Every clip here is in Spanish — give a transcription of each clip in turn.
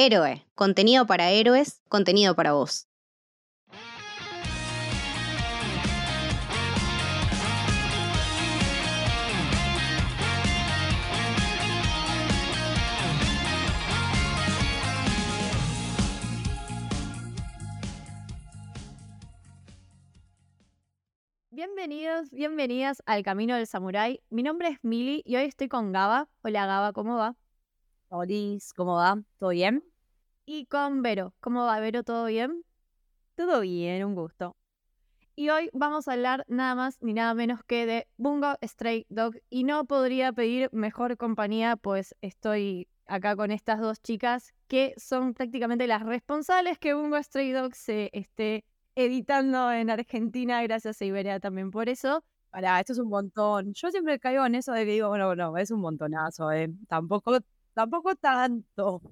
Héroe, contenido para héroes, contenido para vos. Bienvenidos, bienvenidas al Camino del Samurái. Mi nombre es Mili y hoy estoy con Gaba. Hola Gaba, ¿cómo va? Hola, ¿cómo va? ¿Todo bien? Y con Vero. ¿Cómo va Vero? ¿Todo bien? Todo bien, un gusto. Y hoy vamos a hablar nada más ni nada menos que de Bungo Stray Dog. Y no podría pedir mejor compañía, pues estoy acá con estas dos chicas que son prácticamente las responsables que Bungo Stray Dog se esté editando en Argentina, gracias a Iberia también por eso. Para, esto es un montón. Yo siempre caigo en eso de que digo, bueno, bueno, es un montonazo, ¿eh? Tampoco, tampoco tanto.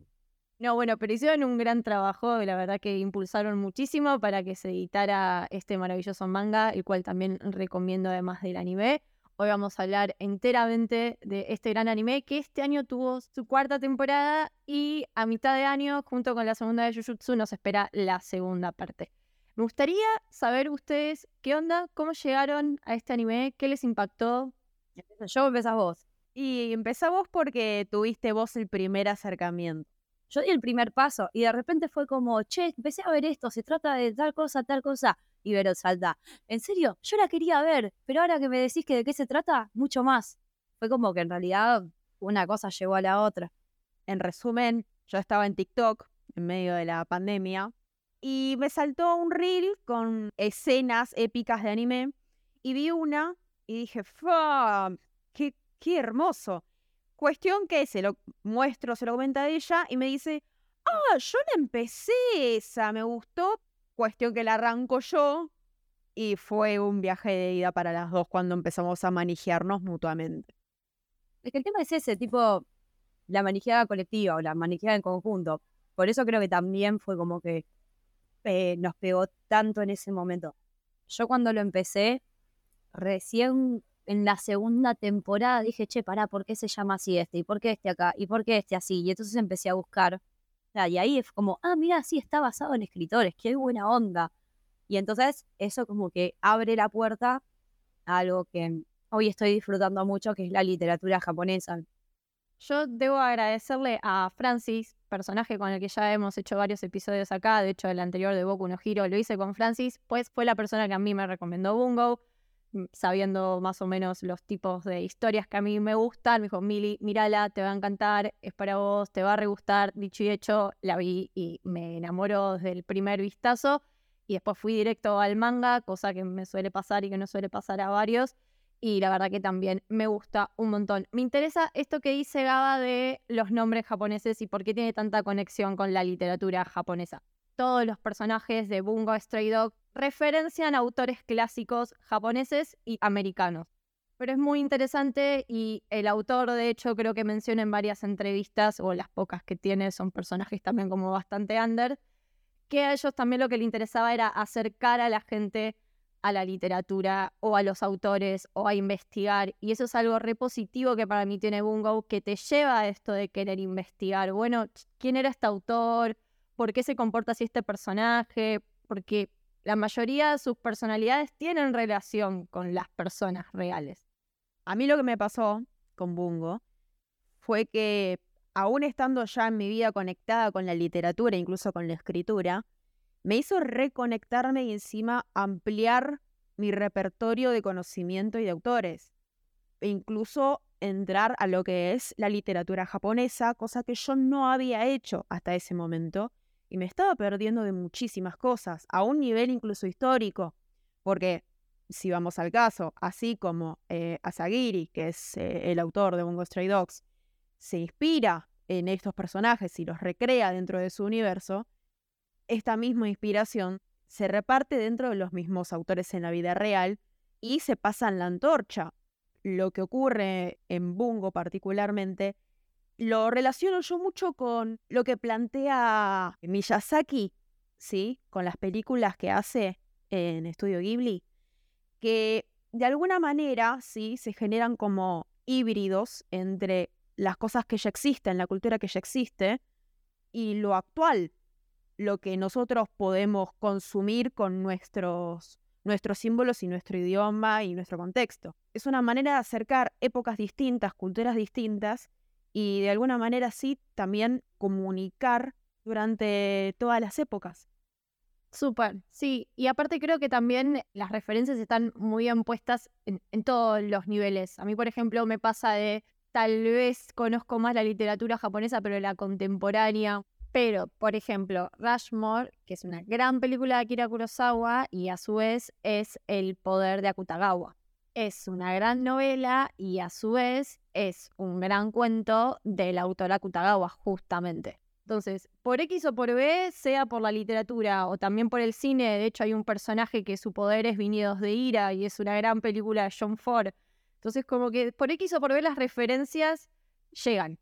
No, bueno, pero hicieron un gran trabajo, la verdad que impulsaron muchísimo para que se editara este maravilloso manga, el cual también recomiendo además del anime. Hoy vamos a hablar enteramente de este gran anime que este año tuvo su cuarta temporada y a mitad de año, junto con la segunda de Jujutsu, nos espera la segunda parte. Me gustaría saber ustedes qué onda, cómo llegaron a este anime, qué les impactó. Yo empezás vos. Y empezás vos porque tuviste vos el primer acercamiento. Yo di el primer paso y de repente fue como, che, empecé a ver esto, se trata de tal cosa, tal cosa. Y Vero salta, en serio, yo la quería ver, pero ahora que me decís que de qué se trata, mucho más. Fue como que en realidad una cosa llegó a la otra. En resumen, yo estaba en TikTok en medio de la pandemia y me saltó un reel con escenas épicas de anime y vi una y dije, qué, qué hermoso! Cuestión que se lo muestro, se lo comenta a ella y me dice, ah, yo la empecé esa, me gustó. Cuestión que la arranco yo y fue un viaje de ida para las dos cuando empezamos a manejarnos mutuamente. Es que el tema es ese, tipo, la manejada colectiva o la manejada en conjunto. Por eso creo que también fue como que eh, nos pegó tanto en ese momento. Yo cuando lo empecé, recién en la segunda temporada dije, che, pará, ¿por qué se llama así este? ¿Y por qué este acá? ¿Y por qué este así? Y entonces empecé a buscar. y ahí es como, ah, mira, sí, está basado en escritores, qué buena onda. Y entonces eso como que abre la puerta a algo que hoy estoy disfrutando mucho, que es la literatura japonesa. Yo debo agradecerle a Francis, personaje con el que ya hemos hecho varios episodios acá, de hecho el anterior de Boku no Hiro lo hice con Francis, pues fue la persona que a mí me recomendó Bungo, sabiendo más o menos los tipos de historias que a mí me gustan, me dijo, Mili, mírala, te va a encantar, es para vos, te va a regustar, dicho y hecho, la vi y me enamoró desde el primer vistazo, y después fui directo al manga, cosa que me suele pasar y que no suele pasar a varios, y la verdad que también me gusta un montón. Me interesa esto que dice Gaba de los nombres japoneses y por qué tiene tanta conexión con la literatura japonesa. Todos los personajes de Bungo Stray Dog referencian autores clásicos japoneses y americanos. Pero es muy interesante y el autor, de hecho, creo que menciona en varias entrevistas, o las pocas que tiene, son personajes también como bastante under, que a ellos también lo que le interesaba era acercar a la gente a la literatura o a los autores o a investigar. Y eso es algo repositivo que para mí tiene Bungo, que te lleva a esto de querer investigar. Bueno, ¿quién era este autor? ¿Por qué se comporta así este personaje? Porque la mayoría de sus personalidades tienen relación con las personas reales. A mí lo que me pasó con Bungo fue que, aún estando ya en mi vida conectada con la literatura, incluso con la escritura, me hizo reconectarme y encima ampliar mi repertorio de conocimiento y de autores. E incluso entrar a lo que es la literatura japonesa, cosa que yo no había hecho hasta ese momento, y me estaba perdiendo de muchísimas cosas, a un nivel incluso histórico, porque si vamos al caso, así como eh, Asagiri, que es eh, el autor de Bungo Stray Dogs, se inspira en estos personajes y los recrea dentro de su universo, esta misma inspiración se reparte dentro de los mismos autores en la vida real y se pasan la antorcha. Lo que ocurre en Bungo particularmente lo relaciono yo mucho con lo que plantea Miyazaki, ¿sí? Con las películas que hace en Estudio Ghibli, que de alguna manera, ¿sí? Se generan como híbridos entre las cosas que ya existen, la cultura que ya existe, y lo actual, lo que nosotros podemos consumir con nuestros, nuestros símbolos y nuestro idioma y nuestro contexto. Es una manera de acercar épocas distintas, culturas distintas y de alguna manera sí también comunicar durante todas las épocas. Súper, sí. Y aparte creo que también las referencias están muy bien puestas en, en, todos los niveles. A mí, por ejemplo, me pasa de tal vez conozco más la literatura japonesa, pero la contemporánea. Pero, por ejemplo, Rushmore, que es una gran película de Akira Kurosawa y a su vez es El poder de Akutagawa. Es una gran novela y a su vez es un gran cuento del autor Akutagawa, justamente. Entonces, por X o por B, sea por la literatura o también por el cine, de hecho hay un personaje que su poder es Vinidos de Ira y es una gran película de John Ford. Entonces, como que por X o por B las referencias llegan.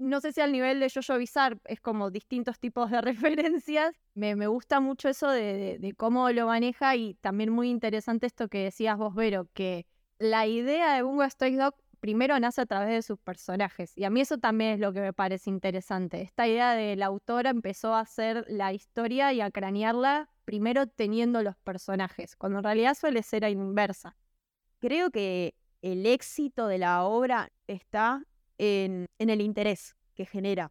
No sé si al nivel de Jojo Bizarre es como distintos tipos de referencias. Me, me gusta mucho eso de, de, cómo lo maneja y también muy interesante esto que decías vos, Vero, que la idea de Bungo Stray Dog primero nace a través de sus personajes. Y a mí eso también es lo que me parece interesante. Esta idea de la autora empezó a hacer la historia y a cranearla primero teniendo los personajes, cuando en realidad suele ser inversa. Creo que el éxito de la obra está en, el interés que genera.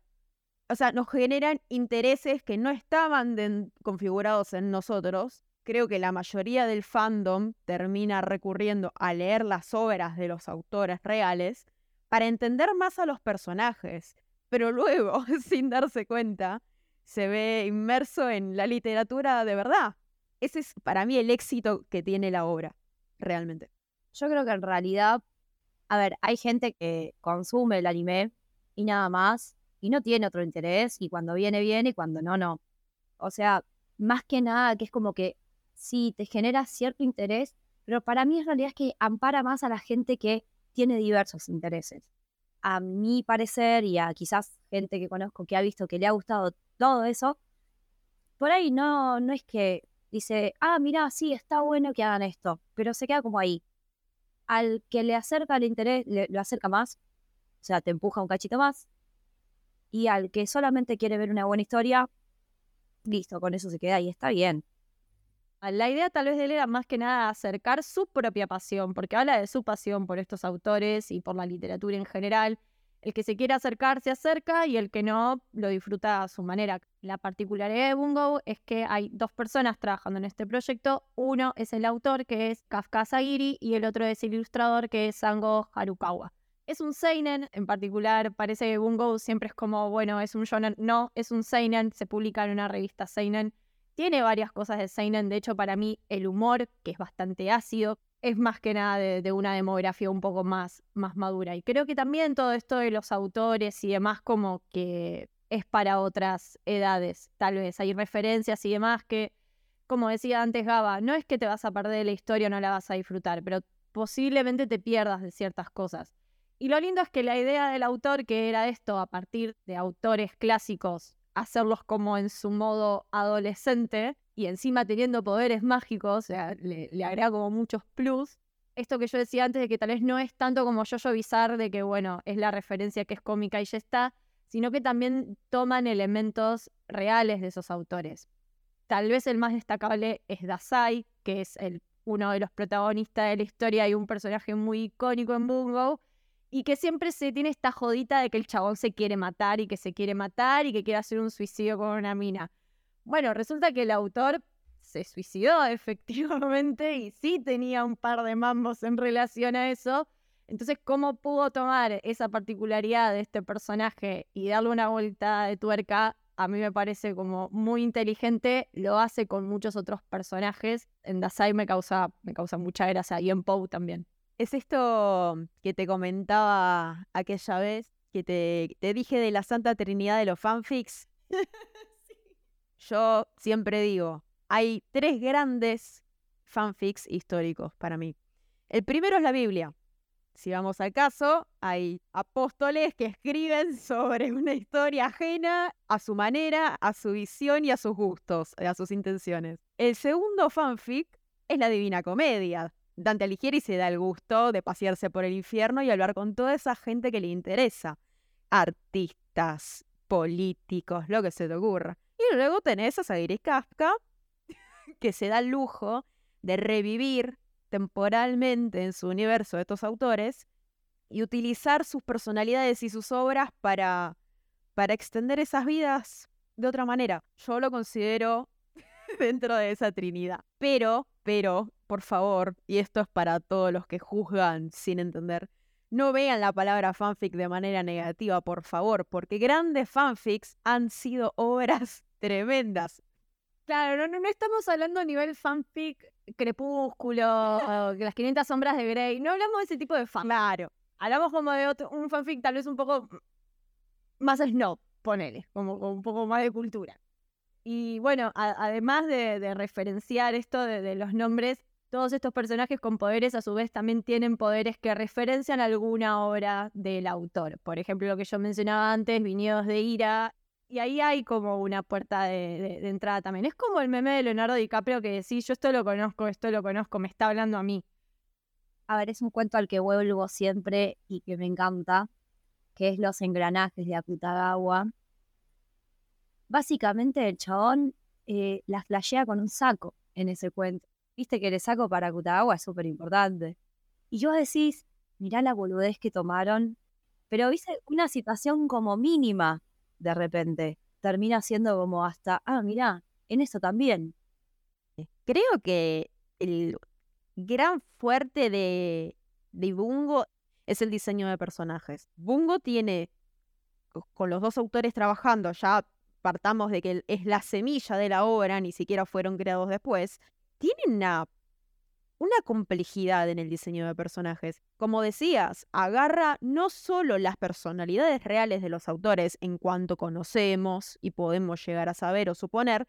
O sea, nos generan intereses que no estaban configurados en nosotros, creo que la mayoría del fandom termina recurriendo a leer las obras de los autores reales para entender más a los personajes, pero luego, sin darse cuenta, se ve inmerso en la literatura de verdad. Ese es para mí el éxito que tiene la obra, realmente. Yo creo que en realidad, a ver, hay gente que consume el anime y nada más, y no tiene otro interés, y cuando viene, viene, y cuando no, no. O sea, más que nada, que es como que sí te genera cierto interés, pero para mí en realidad es que ampara más a la gente que tiene diversos intereses. A mi parecer y a quizás gente que conozco que ha visto que le ha gustado todo eso, por ahí no, no es que dice, ah, mira, sí, está bueno que hagan esto, pero se queda como ahí. Al que le acerca el interés, le, lo acerca más, o sea, te empuja un cachito más, y al que solamente quiere ver una buena historia, listo, con eso se queda y está bien. La idea tal vez de él era más que nada acercar su propia pasión, porque habla de su pasión por estos autores y por la literatura en general. El que se quiere acercar se acerca y el que no lo disfruta a su manera. La particularidad de Bungo es que hay dos personas trabajando en este proyecto. Uno es el autor, que es Kafka Sagiri, y el otro es el ilustrador, que es Sango Harukawa. Es un seinen, en particular parece que Bungo siempre es como, bueno, es un shonen. No, es un seinen, se publica en una revista seinen tiene varias cosas de Seinen, de hecho para mí el humor, que es bastante ácido, es más que nada de, una demografía un poco más, más madura. Y creo que también todo esto de los autores y demás como que es para otras edades, tal vez. Hay referencias y demás que, como decía antes Gaba, no es que te vas a perder la historia no la vas a disfrutar, pero posiblemente te pierdas de ciertas cosas. Y lo lindo es que la idea del autor, que era esto a partir de autores clásicos hacerlos como en su modo adolescente y encima teniendo poderes mágicos, o sea, le, le, agrega como muchos plus. Esto que yo decía antes de que tal vez no es tanto como Jojo Bizarre de que, bueno, es la referencia que es cómica y ya está, sino que también toman elementos reales de esos autores. Tal vez el más destacable es Dasai, que es el, uno de los protagonistas de la historia y un personaje muy icónico en Bungo, y que siempre se tiene esta jodita de que el chabón se quiere matar y que se quiere matar y que quiere hacer un suicidio con una mina. Bueno, resulta que el autor se suicidó efectivamente y sí tenía un par de mambos en relación a eso. Entonces, ¿cómo pudo tomar esa particularidad de este personaje y darle una vuelta de tuerca? A mí me parece como muy inteligente, lo hace con muchos otros personajes. En Dasai me causa, me causa mucha gracia y en Poe también. Es esto que te comentaba aquella vez, que te, te dije de la Santa Trinidad de los fanfics. Yo siempre digo, hay tres grandes fanfics históricos para mí. El primero es la Biblia. Si vamos al caso, hay apóstoles que escriben sobre una historia ajena a su manera, a su visión y a sus gustos, a sus intenciones. El segundo fanfic es la Divina Comedia, Dante Alighieri se da el gusto de pasearse por el infierno y hablar con toda esa gente que le interesa. Artistas, políticos, lo que se te ocurra. Y luego tenés a Sagiri Kafka, que se da el lujo de revivir temporalmente en su universo de estos autores y utilizar sus personalidades y sus obras para, para extender esas vidas de otra manera. Yo lo considero dentro de esa trinidad. Pero, pero, por favor, y esto es para todos los que juzgan sin entender, no vean la palabra fanfic de manera negativa, por favor, porque grandes fanfics han sido obras tremendas. Claro, no, no, estamos hablando a nivel fanfic, crepúsculo, las 500 sombras de Grey. No hablamos de ese tipo de fan. Claro. Hablamos como de otro, un fanfic tal vez un poco más snob, ponele, como, como un poco más de cultura. Y bueno, a- además de, de referenciar esto de, de los nombres, todos estos personajes con poderes a su vez también tienen poderes que referencian alguna obra del autor. Por ejemplo, lo que yo mencionaba antes, Viñedos de Ira. Y ahí hay como una puerta de, entrada también. Es como el meme de Leonardo DiCaprio que decís, yo esto lo conozco, esto lo conozco, me está hablando a mí. A ver, es un cuento al que vuelvo siempre y que me encanta, que es Los engranajes de Akutagawa. Básicamente el chabón eh, la flashea con un saco en ese cuento. Viste que el saco para Akutagawa es súper importante. Y yo decís, mirá la boludez que tomaron, pero viste una situación como mínima de repente. Termina siendo como hasta, ah, mirá, en esto también. Creo que el gran fuerte de, de Bungo es el diseño de personajes. Bungo tiene, co- con los dos autores trabajando, ya partamos de que es la semilla de la obra, ni siquiera fueron creados después, tiene una, una complejidad en el diseño de personajes. Como decías, agarra no solo las personalidades reales de los autores en cuanto conocemos y podemos llegar a saber o suponer,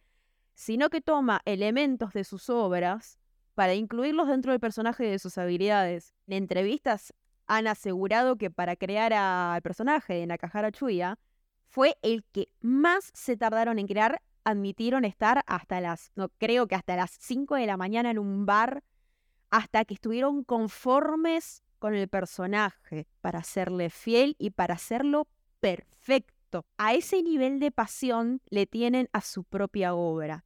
sino que toma elementos de sus obras para incluirlos dentro del personaje y de sus habilidades. En entrevistas han asegurado que para crear al personaje de Nakahara Chuya fue el que más se tardaron en crear. Admitieron estar hasta las, no creo que hasta las 5 de la mañana en un bar, hasta que estuvieron conformes con el personaje para serle fiel y para hacerlo perfecto. A ese nivel de pasión le tienen a su propia obra.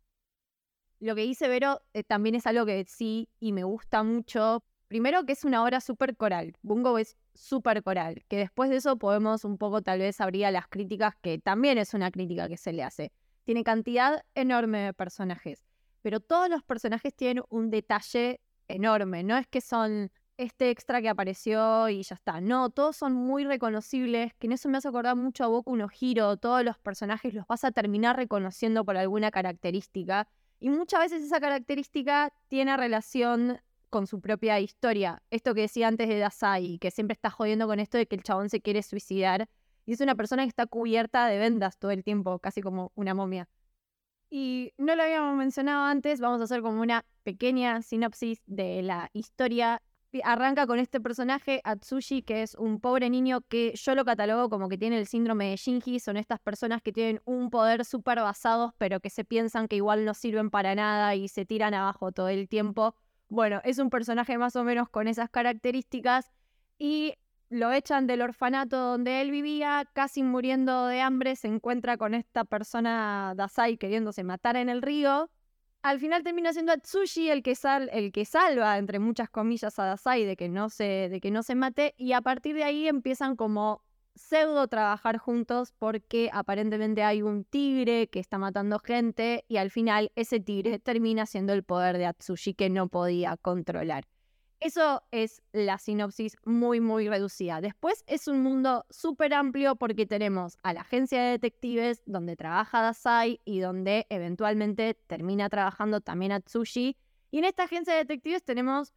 Lo que dice Vero eh, también es algo que sí y me gusta mucho. Primero que es una obra súper coral. Bungo es súper coral. Que después de eso podemos un poco tal vez abrir a las críticas, que también es una crítica que se le hace. Tiene cantidad enorme de personajes. Pero todos los personajes tienen un detalle enorme. No es que son este extra que apareció y ya está. No, todos son muy reconocibles, que en eso me hace acordar mucho a Boku no Hero. Todos los personajes los vas a terminar reconociendo por alguna característica. Y muchas veces esa característica tiene relación con su propia historia. Esto que decía antes de Dasai, que siempre está jodiendo con esto de que el chabón se quiere suicidar. Y es una persona que está cubierta de vendas todo el tiempo, casi como una momia. Y no lo habíamos mencionado antes, vamos a hacer como una pequeña sinopsis de la historia. Arranca con este personaje, Atsushi, que es un pobre niño que yo lo catalogo como que tiene el síndrome de Shinji. Son estas personas que tienen un poder súper basados, pero que se piensan que igual no sirven para nada y se tiran abajo todo el tiempo. Bueno, es un personaje más o menos con esas características y lo echan del orfanato donde él vivía, casi muriendo de hambre, se encuentra con esta persona Dasai queriéndose matar en el río. Al final termina siendo Atsushi el que, sal, el que salva, entre muchas comillas, a Dasai de que, no se, de que no se mate y a partir de ahí empiezan como pseudo trabajar juntos porque aparentemente hay un tigre que está matando gente y al final ese tigre termina siendo el poder de Atsushi que no podía controlar. Eso es la sinopsis muy, muy reducida. Después es un mundo súper amplio porque tenemos a la agencia de detectives donde trabaja Dasai y donde eventualmente termina trabajando también Atsushi. Y en esta agencia de detectives tenemos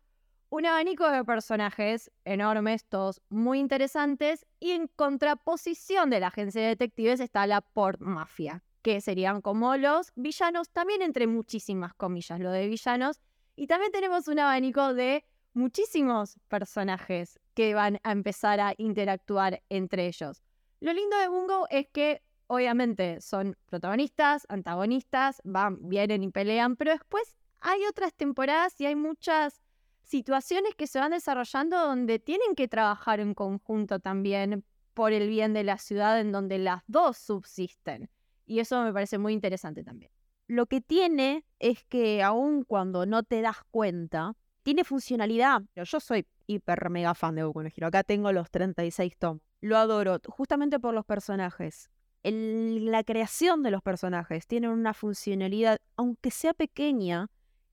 un abanico de personajes enormes, todos muy interesantes. Y en contraposición de la agencia de detectives está la Port Mafia, que serían como los villanos, también entre muchísimas comillas, lo de villanos. Y también tenemos un abanico de muchísimos personajes que van a empezar a interactuar entre ellos. Lo lindo de Bungo es que obviamente son protagonistas, antagonistas, van, vienen y pelean, pero después hay otras temporadas y hay muchas situaciones que se van desarrollando donde tienen que trabajar en conjunto también por el bien de la ciudad en donde las dos subsisten. Y eso me parece muy interesante también. Lo que tiene es que aun cuando no te das cuenta, tiene funcionalidad. Yo soy hiper mega fan de Boku no Hero. Acá tengo los 36 tomos. Lo adoro justamente por los personajes. El- la creación de los personajes tiene una funcionalidad, aunque sea pequeña,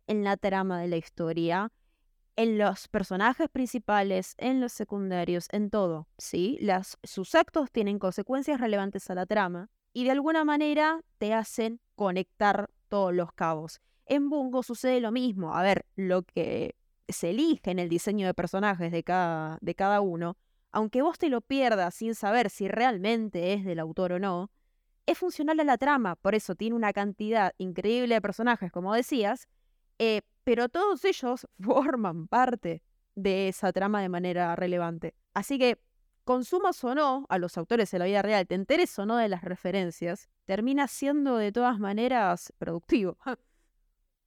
en la trama de la historia, en los personajes principales, en los secundarios, en todo. ¿sí? Las, sus actos tienen consecuencias relevantes a la trama y de alguna manera te hacen conectar todos los cabos. En Bungo sucede lo mismo. A ver, lo que se elige en el diseño de personajes de cada, de cada uno, aunque vos te lo pierdas sin saber si realmente es del autor o no, es funcional a la trama. Por eso tiene una cantidad increíble de personajes, como decías, eh, pero todos ellos forman parte de esa trama de manera relevante. Así que, consumas o no a los autores de la vida real, te enteres o no de las referencias, termina siendo de todas maneras productivo.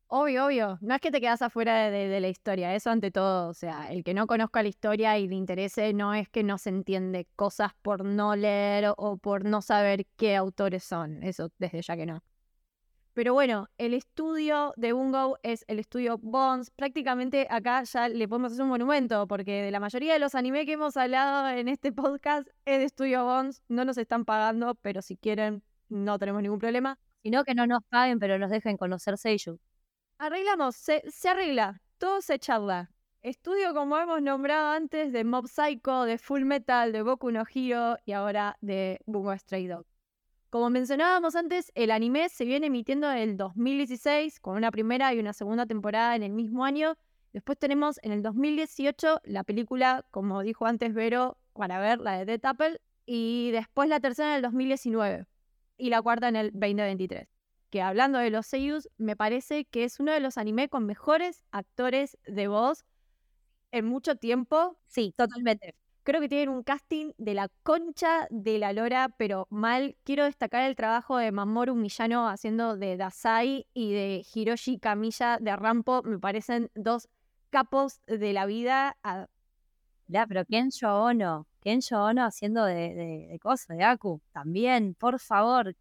Obvio, obvio. No es que te quedas afuera de, la historia, eso ante todo. O sea, el que no conozca la historia y le interese no es que no se entiende cosas por no leer o por no saber qué autores son. Eso desde ya que no. Pero bueno, el estudio de Bungo es el estudio Bones. Prácticamente acá ya le podemos hacer un monumento, porque de la mayoría de los anime que hemos hablado en este podcast es de estudio Bones. No nos están pagando, pero si quieren, no tenemos ningún problema. Sino que no nos paguen, pero nos dejen conocer Seiyu. Arreglamos, se, se arregla, todo se charla. Estudio, como hemos nombrado antes, de Mob Psycho, de Full Metal, de Boku no Hero y ahora de Bungo Stray Dog. Como mencionábamos antes, el anime se viene emitiendo en el 2016 con una primera y una segunda temporada en el mismo año. Después tenemos en el 2018 la película, como dijo antes Vero, para ver la de Death Apple. Y después la tercera en el 2019 y la cuarta en el 2023 que hablando de los seiyus, me parece que es uno de los anime con mejores actores de voz en mucho tiempo. Sí, totalmente. Creo que tienen un casting de la concha de la lora, pero mal. Quiero destacar el trabajo de Mamoru Miyano haciendo de Dasai y de Hiroshi Kamiya de Rampo. Me parecen dos capos de la vida. Ah, Ya, pero Kensho Ono, Kensho Ono haciendo de, de, de cosas, de Aku, también, por favor.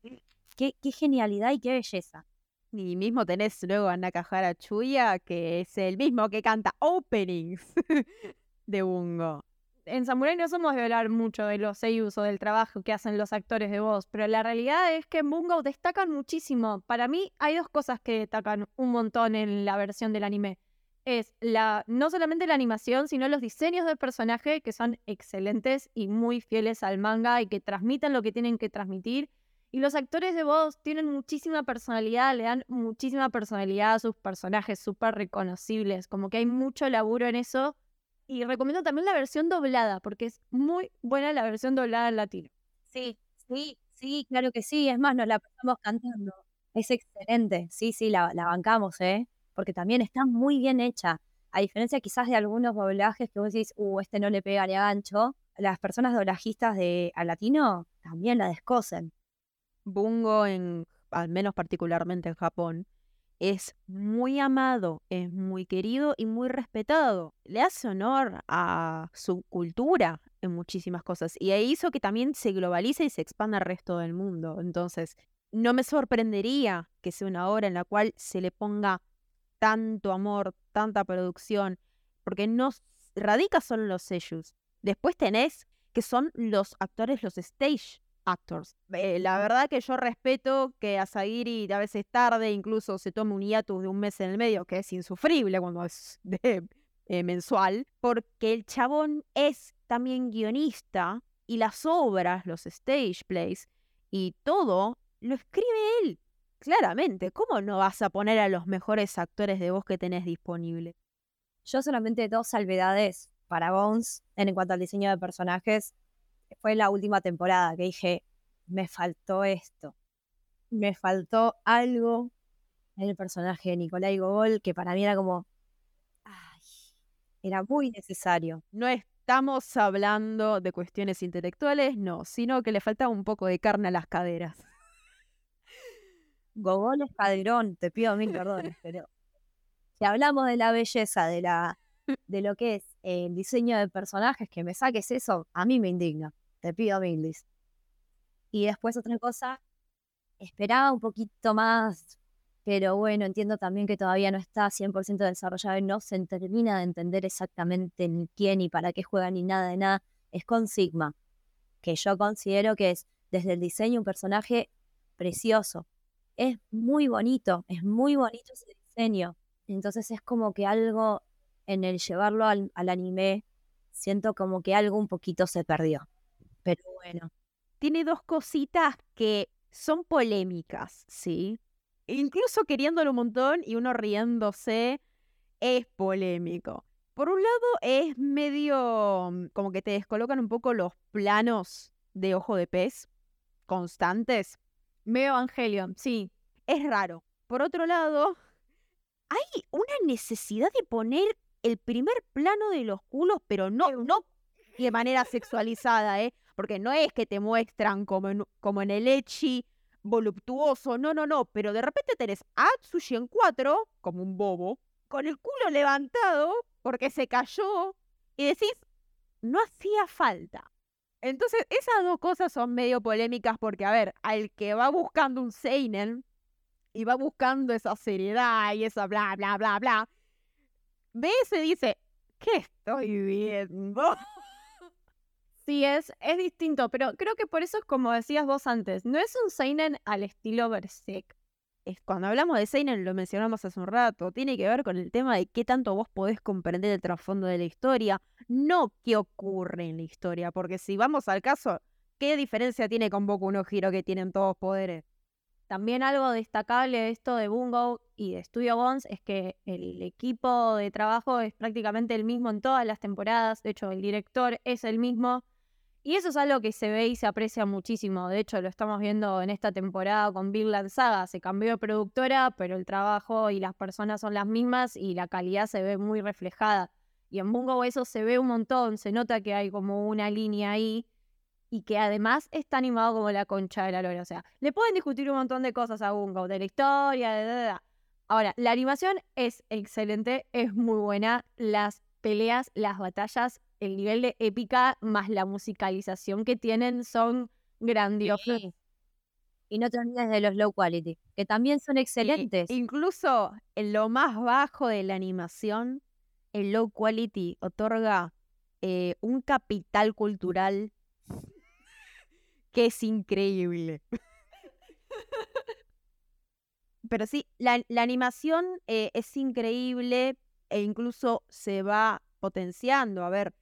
Qué, genialidad y qué belleza. Y mismo tenés luego a Nakahara Chuya, que es el mismo que canta openings de Bungo. en Samurai no somos de hablar mucho de los seiyus o del trabajo que hacen los actores de voz, pero la realidad es que en Bungo destacan muchísimo. Para mí hay dos cosas que destacan un montón en la versión del anime. Es la, no solamente la animación, sino los diseños del personaje que son excelentes y muy fieles al manga y que transmiten lo que tienen que transmitir. Y los actores de voz tienen muchísima personalidad, le dan muchísima personalidad a sus personajes súper reconocibles. Como que hay mucho laburo en eso. Y recomiendo también la versión doblada, porque es muy buena la versión doblada en latino. Sí, sí, sí, claro que sí. Es más, nos la pasamos cantando. Es excelente. Sí, sí, la, la bancamos, ¿eh? Porque también está muy bien hecha. A diferencia quizás de algunos doblajes que vos decís, uh, este no le pega a gancho, las personas doblajistas de al latino también la descosen. Bungo, en, al menos particularmente en Japón, es muy amado, es muy querido y muy respetado. Le hace honor a su cultura en muchísimas cosas y e hizo que también se globalice y se expanda al resto del mundo. Entonces, no me sorprendería que sea una obra en la cual se le ponga tanto amor, tanta producción, porque no radica solo en los sellos. Después tenés que son los actores, los stage actors. Eh, la verdad que yo respeto que Asagiri a veces tarde, incluso se tome un hiatus de un mes en el medio, que es insufrible cuando es de, eh, mensual, porque el chabón es también guionista y las obras, los stage plays y todo lo escribe él. Claramente, ¿cómo no vas a poner a los mejores actores de voz que tenés disponible? Yo solamente dos salvedades para Bones en cuanto al diseño de personajes. Fue la última temporada que dije, me faltó esto. Me faltó algo en el personaje de Nicolai Gogol que para mí era como, ay, era muy necesario. No estamos hablando de cuestiones intelectuales, no, sino que le faltaba un poco de carne a las caderas. Gogol es caderón, te pido mil perdones, pero si hablamos de la belleza, de la de lo que es el diseño de personajes, que me saques eso, a mí me indigna. te pido milis. Y después otra cosa, esperaba un poquito más, pero bueno, entiendo también que todavía no está 100% desarrollado y no se termina de entender exactamente ni quién y para qué juega ni nada de nada. Es con Sigma, que yo considero que es desde el diseño un personaje precioso. Es muy bonito, es muy bonito ese diseño. Entonces es como que algo en el llevarlo al, anime, siento como que algo un poquito se perdió. Pero bueno. Tiene dos cositas que son polémicas, ¿sí? Incluso queriéndolo un montón y uno riéndose, es polémico. Por un lado, es medio mm, como que te descolocan un poco los planos de ojo de pez constantes. Medio Evangelion, sí. Es raro. Por otro lado, hay una necesidad de poner el primer plano de los culos, pero no, no de manera sexualizada, ¿eh? Porque no es que te muestran como en, como en el Echi voluptuoso, no, no, no, pero de repente tenés a Atsushi en cuatro, como un bobo, con el culo levantado porque se cayó y decís, no hacía falta. Entonces, esas dos cosas son medio polémicas porque, a ver, al que va buscando un Seinen y va buscando esa seriedad y esa bla, bla, bla, bla, ve y dice, ¿qué estoy viendo? Sí, es, es distinto, pero creo que por eso es como decías vos antes, no es un Seinen al estilo Berserk. Es, cuando hablamos de Seinen, lo mencionamos hace un rato, tiene que ver con el tema de qué tanto vos podés comprender el trasfondo de la historia, no qué ocurre en la historia, porque si vamos al caso, ¿qué diferencia tiene con Boku no Hero que tienen todos poderes? También algo destacable de esto de Bungo y de Studio Bones es que el equipo de trabajo es prácticamente el mismo en todas las temporadas, de hecho el director es el mismo, y eso es algo que se ve y se aprecia muchísimo. De hecho, lo estamos viendo en esta temporada con Big Land Saga. Se cambió de productora, pero el trabajo y las personas son las mismas y la calidad se ve muy reflejada. Y en Bungo eso se ve un montón. Se nota que hay como una línea ahí y que además está animado como la concha de la lora. O sea, le pueden discutir un montón de cosas a Bungo, de la historia, de... Ahora, la animación es excelente, es muy buena. Las peleas, las batallas el nivel de épica más la musicalización que tienen son grandiosos. Y no te olvides de los low quality, que también son excelentes. incluso en lo más bajo de la animación, el low quality otorga eh, un capital cultural que es increíble. Pero sí, la, animación eh, es increíble e incluso se va potenciando. A ver,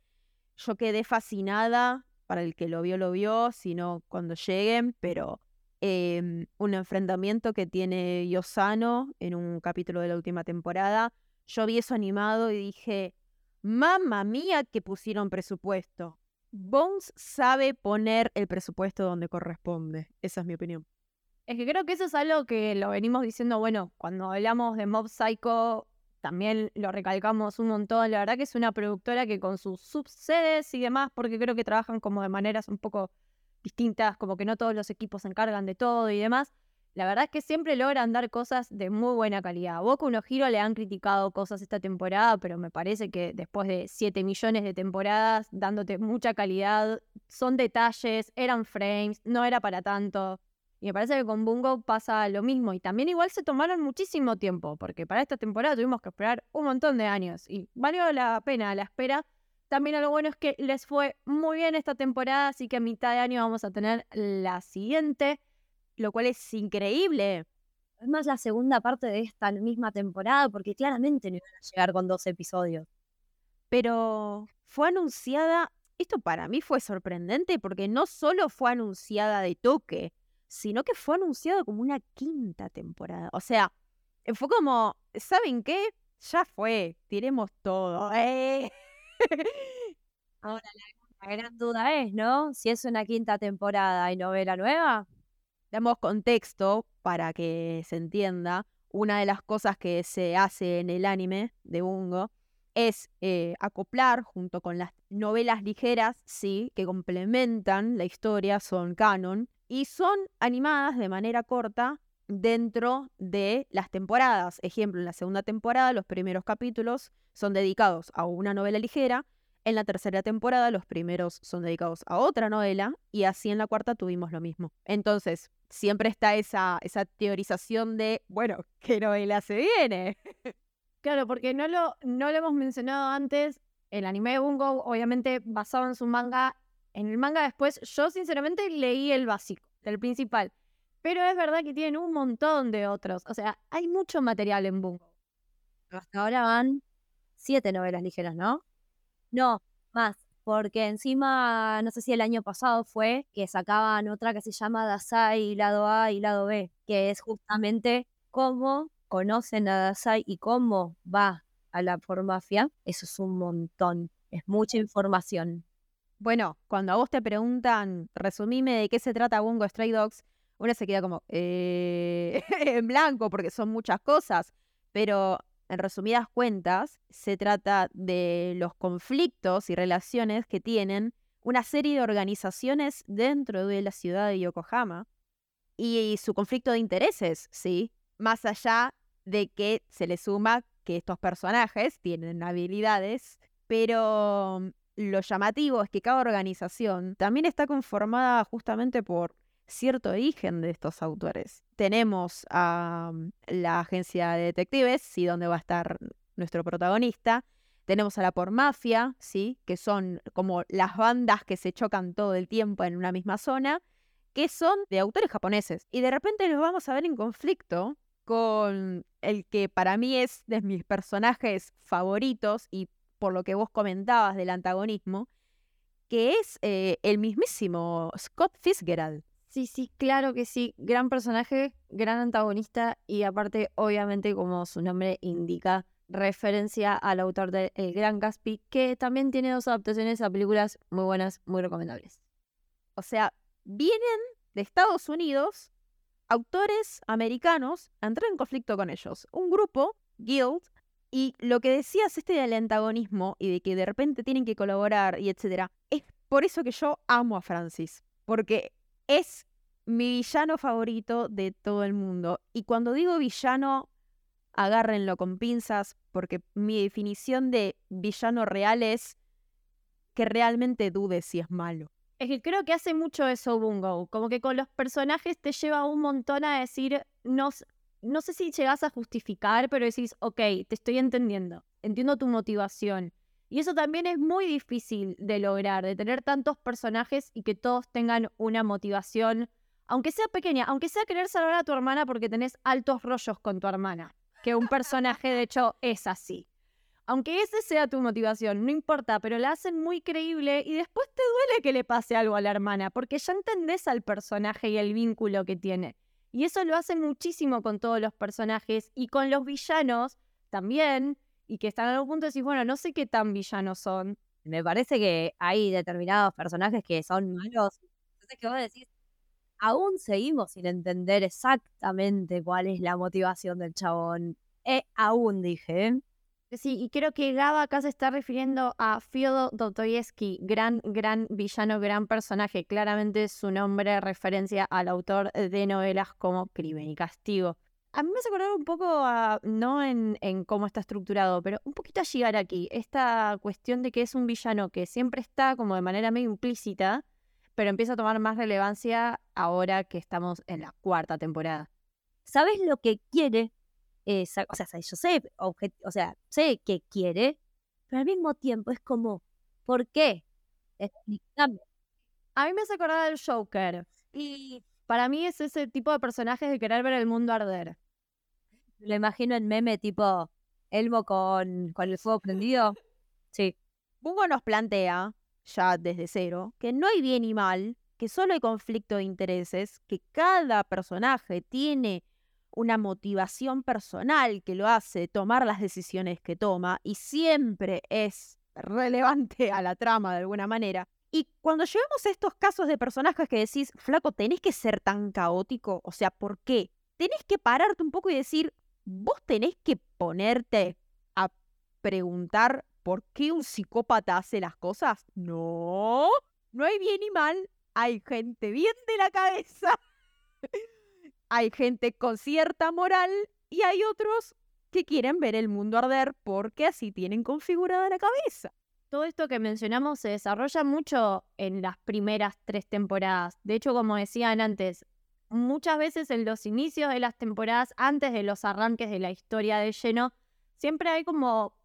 yo quedé fascinada, para el que lo vio, lo vio, sino cuando lleguen, pero em, un enfrentamiento que tiene Yosano en un capítulo de la última temporada. Yo vi eso animado y dije, mamma mía que pusieron presupuesto. Bones sabe poner el presupuesto donde corresponde. Esa es mi opinión. Es que creo que eso es algo que lo venimos diciendo, bueno, cuando hablamos de Mob Psycho también lo recalcamos un montón. La verdad que es una productora que con sus subsedes y demás, porque creo que trabajan como de maneras un poco distintas, como que no todos los equipos se encargan de todo y demás. La verdad es que siempre logran dar cosas de muy buena calidad. Boku no Hiro le han criticado cosas esta temporada, pero me parece que después de 7 millones de temporadas, dándote mucha calidad, son detalles, eran frames, no era para tanto. Y me parece que con Bungo pasa lo mismo. Y también igual se tomaron muchísimo tiempo, porque para esta temporada tuvimos que esperar un montón de años. Y valió la pena la espera. También algo bueno es que les fue muy bien esta temporada, así que a mitad de año vamos a tener la siguiente, lo cual es increíble. Es más la segunda parte de esta misma temporada, porque claramente no iban a llegar con dos episodios. Pero fue anunciada, esto para mí fue sorprendente, porque no solo fue anunciada de toque, sino que fue anunciado como una quinta temporada. O sea, eh, fue como, ¿saben qué? Ya fue, tiremos todo. ¿eh? Ahora la, gran duda es, ¿no? Si es una quinta temporada y novela nueva. Damos contexto para que se entienda. Una de las cosas que se hace en el anime de Bungo es eh, acoplar junto con las novelas ligeras, sí, que complementan la historia, son canon, y son animadas de manera corta dentro de las temporadas. Ejemplo, en la segunda temporada los primeros capítulos son dedicados a una novela ligera En la tercera temporada los primeros son dedicados a otra novela y así en la cuarta tuvimos lo mismo. Entonces, siempre está esa, teorización de, bueno, ¿qué novela se viene? Claro, porque no lo, no lo hemos mencionado antes. El anime de Bungo, obviamente, basado en su manga. En el manga después, yo sinceramente leí el básico, el principal. Pero es verdad que tienen un montón de otros. O sea, hay mucho material en Bungo. Hasta ahora van siete novelas ligeras, ¿no? No, más. Porque encima, no sé si el año pasado fue que sacaban otra que se llama Dasai, lado A y lado B, que es justamente cómo conocen a Dasai y cómo va a la mafia. Eso es un montón, es mucha información. Bueno, cuando a vos te preguntan, resumime de qué se trata Bungo Stray Dogs, uno se queda como eh, en blanco porque son muchas cosas, pero en resumidas cuentas se trata de los conflictos y relaciones que tienen una serie de organizaciones dentro de la ciudad de Yokohama y su conflicto de intereses, ¿sí? Más allá de que se le suma que estos personajes tienen habilidades, pero mm, lo llamativo es que cada organización también está conformada justamente por cierto origen de estos autores. Tenemos a mm, la agencia de detectives, sí, donde va a estar nuestro protagonista. Tenemos a la por mafia, sí, que son como las bandas que se chocan todo el tiempo en una misma zona, que son de autores japoneses. Y de repente los vamos a ver en conflicto con el que para mí es de mis personajes favoritos y por lo que vos comentabas del antagonismo, que es eh, el mismísimo Scott Fitzgerald. Sí, sí, claro que sí. Gran personaje, gran antagonista y aparte, obviamente, como su nombre indica, referencia al autor de El Gran Gatsby, que también tiene dos adaptaciones a películas muy buenas, muy recomendables. O sea, vienen de Estados Unidos autores americanos entrar en conflicto con ellos. Un grupo, Guild, y lo que decías este del antagonismo y de que de repente tienen que colaborar y etcétera, es por eso que yo amo a Francis, porque es mi villano favorito de todo el mundo. Y cuando digo villano, agárrenlo con pinzas, porque mi definición de villano real es que realmente dude si es malo. Es que creo que hace mucho eso Bungo, como que con los personajes te lleva un montón a decir, no, no sé si llegas a justificar, pero decís, ok, te estoy entendiendo, entiendo tu motivación. Y eso también es muy difícil de lograr, de tener tantos personajes y que todos tengan una motivación, aunque sea pequeña, aunque sea querer salvar a tu hermana porque tenés altos rollos con tu hermana, que un personaje de hecho es así. Aunque esa sea tu motivación, no importa, pero la hacen muy creíble y después te duele que le pase algo a la hermana, porque ya entendés al personaje y el vínculo que tiene. Y eso lo hacen muchísimo con todos los personajes y con los villanos también, y que están a algún punto de decir, bueno, no sé qué tan villanos son. Me parece que hay determinados personajes que son malos. Entonces, que vos decís, aún seguimos sin entender exactamente cuál es la motivación del chabón. Eh, aún dije. ¿eh? Sí, y creo que Gaba acá se está refiriendo a Fyodor Dostoyevsky, gran, gran villano, gran personaje. Claramente su nombre referencia al autor de novelas como Crimen y Castigo. A mí me hace acordar un poco a, no en, en cómo está estructurado, pero un poquito a llegar aquí. Esta cuestión de que es un villano que siempre está como de manera medio implícita, pero empieza a tomar más relevancia ahora que estamos en la cuarta temporada. ¿Sabes lo que quiere? o sea, yo sé, o sea, sé que quiere, pero al mismo tiempo es como, ¿por qué? Explícame. A mí me hace acordar del Joker. Y para mí es ese tipo de personajes de querer ver el mundo arder. Lo imagino en meme tipo Elmo con, con el fuego prendido. Sí. Bungo nos plantea, ya desde cero, que no hay bien y mal, que solo hay conflicto de intereses, que cada personaje tiene una motivación personal que lo hace tomar las decisiones que toma y siempre es relevante a la trama de alguna manera. Y cuando llevamos estos casos de personajes que decís, flaco, tenés que ser tan caótico, o sea, ¿por qué? Tenés que pararte un poco y decir, vos tenés que ponerte a preguntar por qué un psicópata hace las cosas. No, no hay bien y mal, hay gente bien de la cabeza. hay gente con cierta moral y hay otros que quieren ver el mundo arder porque así tienen configurada la cabeza. todo esto que mencionamos se desarrolla mucho en las primeras tres temporadas. De hecho, como decían antes, muchas veces en los inicios de las temporadas, antes de los arranques de la historia de lleno, siempre hay como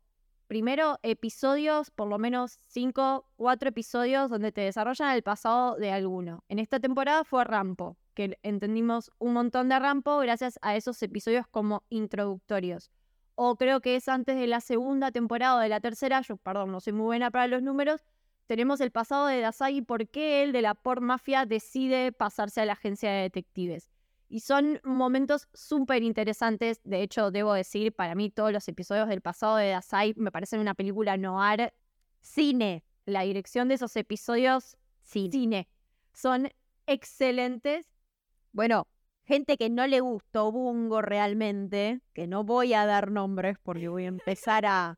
primero episodios, por lo menos cinco, cuatro episodios donde te desarrollan el pasado de alguno. En esta temporada fue Rampo, que entendimos un montón de Rampo gracias a esos episodios como introductorios. O creo que es antes de la segunda temporada o de la tercera, yo perdón, no soy muy buena para los números, tenemos el pasado de Dasai y por qué él de la Por Mafia decide pasarse a la agencia de detectives. Y son momentos súper interesantes. De hecho, debo decir, para mí todos los episodios del pasado de Dasai me parecen una película noir. Cine. La dirección de esos episodios, cine. Son excelentes. Bueno, gente que no le gustó Bungo realmente, que no voy a dar nombres porque voy a empezar a,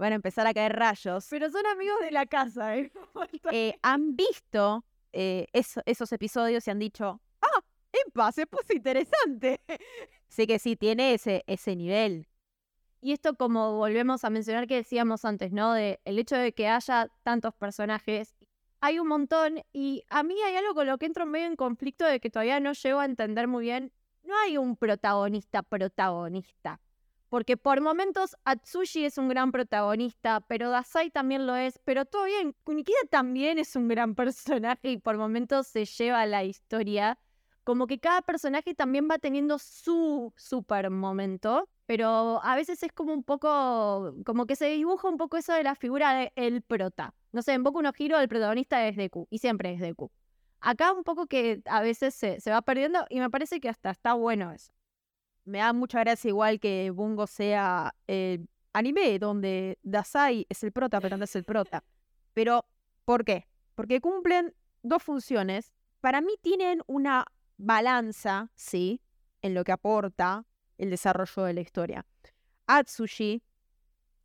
van a empezar a caer rayos. Pero son amigos de la casa, ¿eh? Eh, han visto eh, eso- esos episodios y han dicho, ah, ¡epa! Se puso interesante. sí que sí, tiene ese, ese nivel. Y esto como volvemos a mencionar que decíamos antes, ¿no? De el hecho de que haya tantos personajes. Hay un montón y a mí hay algo con lo que entro medio en conflicto de que todavía no llego a entender muy bien. No hay un protagonista protagonista. Porque por momentos Atsushi es un gran protagonista, pero Dasai también lo es, pero todo bien, Kunikida también es un gran personaje y por momentos se lleva la historia. Como que cada personaje también va teniendo su super momento, pero a veces es como un poco, como que se dibuja un poco eso de la figura de el prota. No sé, en Boku no Hero el protagonista es Deku y siempre es Deku. Acá un poco que a veces se, se va perdiendo y me parece que hasta está bueno eso. Me da mucha gracia igual que Bungo sea anime, donde Dasai es el prota, pero no es el prota. Pero, ¿por qué? Porque cumplen dos funciones. Para mí tienen una balanza, sí, en lo que aporta el desarrollo de la historia. Atsushi,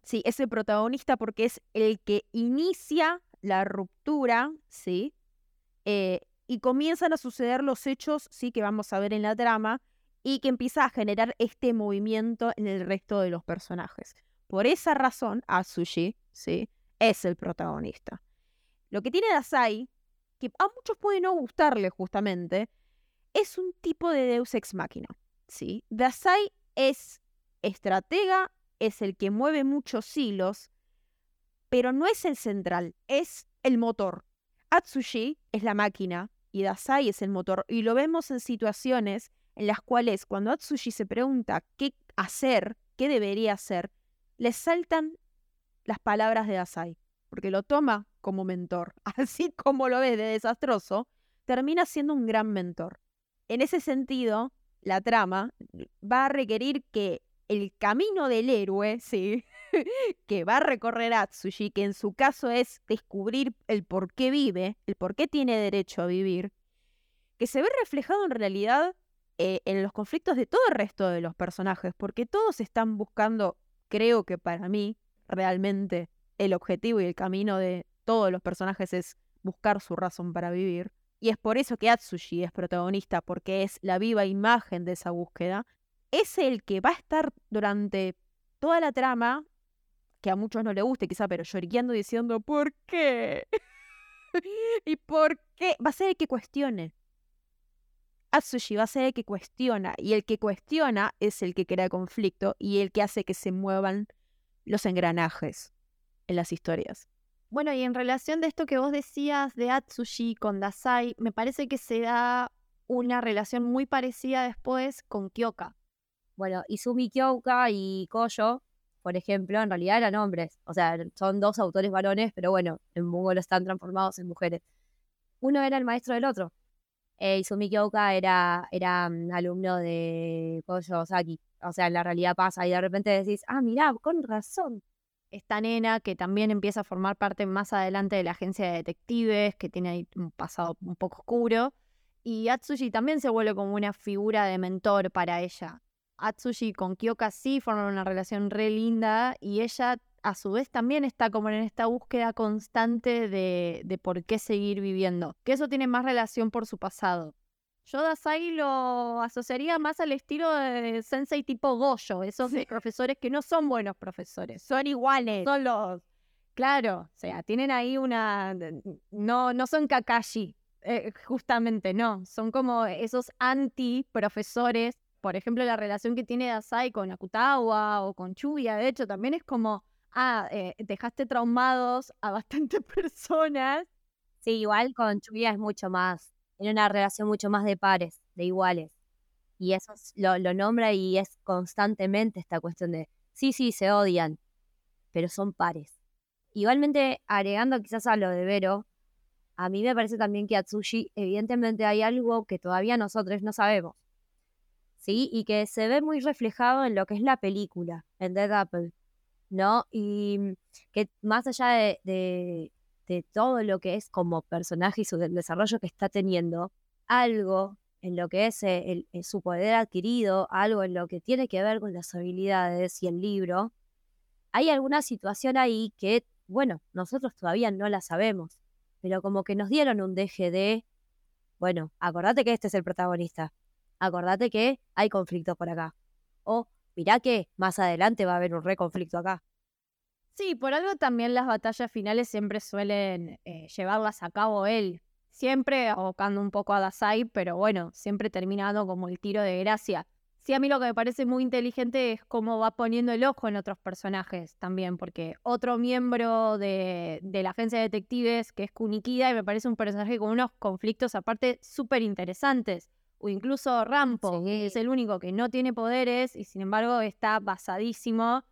sí, es el protagonista porque es el que inicia la ruptura, sí, eh, y comienzan a suceder los hechos, sí, que vamos a ver en la trama, y que empieza a generar este movimiento en el resto de los personajes. Por esa razón, Atsushi, sí, es el protagonista. Lo que tiene Dasai, que a muchos puede no gustarle justamente, es un tipo de Deus ex machina, ¿sí? Dasai es estratega, es el que mueve muchos hilos, pero no es el central, es el motor. Atsushi es la máquina y Dasai es el motor. Y lo vemos en situaciones en las cuales cuando Atsushi se pregunta qué hacer, qué debería hacer, le saltan las palabras de Dasai, porque lo toma como mentor. Así como lo ve de desastroso, termina siendo un gran mentor. En ese sentido, la trama va a requerir que el camino del héroe, sí, que va a recorrer Atsushi, que en su caso es descubrir el por qué vive, el por qué tiene derecho a vivir, que se ve reflejado en realidad eh, en los conflictos de todo el resto de los personajes, porque todos están buscando, creo que para mí, realmente el objetivo y el camino de todos los personajes es buscar su razón para vivir. Y es por eso que Atsushi es protagonista, porque es la viva imagen de esa búsqueda. Es el que va a estar durante toda la trama, que a muchos no le guste quizá, pero lloriqueando diciendo, ¿por qué? ¿Y por qué? Va a ser el que cuestione. Atsushi va a ser el que cuestiona, y el que cuestiona es el que crea conflicto y el que hace que se muevan los engranajes en las historias. Bueno, y en relación de esto que vos decías de Atsushi con Dasai, me parece que se da una relación muy parecida después con Kyoka. Bueno, Izumi Kyoka y Koyo, por ejemplo, en realidad eran hombres. O sea, son dos autores varones, pero bueno, en Bungo lo están transformados en mujeres. Uno era el maestro del otro. Eh, Izumi Kyoka era, era mm, alumno de Koyo Saki. O sea, la realidad pasa y de repente decís, ah, mirá, con razón. Esta nena que también empieza a formar parte más adelante de la agencia de detectives, que tiene ahí un pasado un poco oscuro. Y Atsushi también se vuelve como una figura de mentor para ella. Atsushi con Kyoka sí forman una relación re linda y ella a su vez también está como en esta búsqueda constante de, de por qué seguir viviendo. Que eso tiene más relación por su pasado. Yo Dasai lo asociaría más al estilo de sensei tipo Goyo, esos profesores que no son buenos profesores. Son iguales. Son los Claro, o sea, tienen ahí una... No, no son Kakashi, eh, justamente no. Son como esos anti-profesores. Por ejemplo, la relación que tiene Dasai con Akutawa o con Chuya, de hecho, también es como, ah, eh, dejaste traumados a bastantes personas. Sí, igual con Chuya es mucho más, tiene una relación mucho más de pares, de iguales. Y eso es- lo, lo nombra y es constantemente esta cuestión de, sí, sí, se odian, pero son pares. Igualmente, agregando quizás a lo de Vero, a mí me parece también que Atsushi, evidentemente hay algo que todavía nosotros no sabemos. ¿Sí? Y que se ve muy reflejado en lo que es la película, en Dead Apple, ¿no? Y mm, que más allá de, de- todo lo que es como personaje y su de- desarrollo que está teniendo, algo en lo que es eh, eh, su poder adquirido, algo en lo que tiene que ver con las habilidades y el libro, hay alguna situación ahí que, bueno, nosotros todavía no la sabemos, pero como que nos dieron un deje de, bueno, acordate que este es el protagonista, acordate que hay conflicto por acá, o mirá que más adelante va a haber un re conflicto acá. Sí, por algo también las batallas finales siempre suelen eh, llevarlas a cabo él. Siempre abocando un poco a Dasai, pero bueno, siempre terminando como el tiro de gracia. Sí, a mí lo que me parece muy inteligente es cómo va poniendo el ojo en otros personajes también, porque otro miembro de, de la agencia de detectives, que es Kunikida, y me parece un personaje con unos conflictos aparte súper interesantes. O incluso Rampo, que es el único que no tiene poderes y sin embargo está basadísimo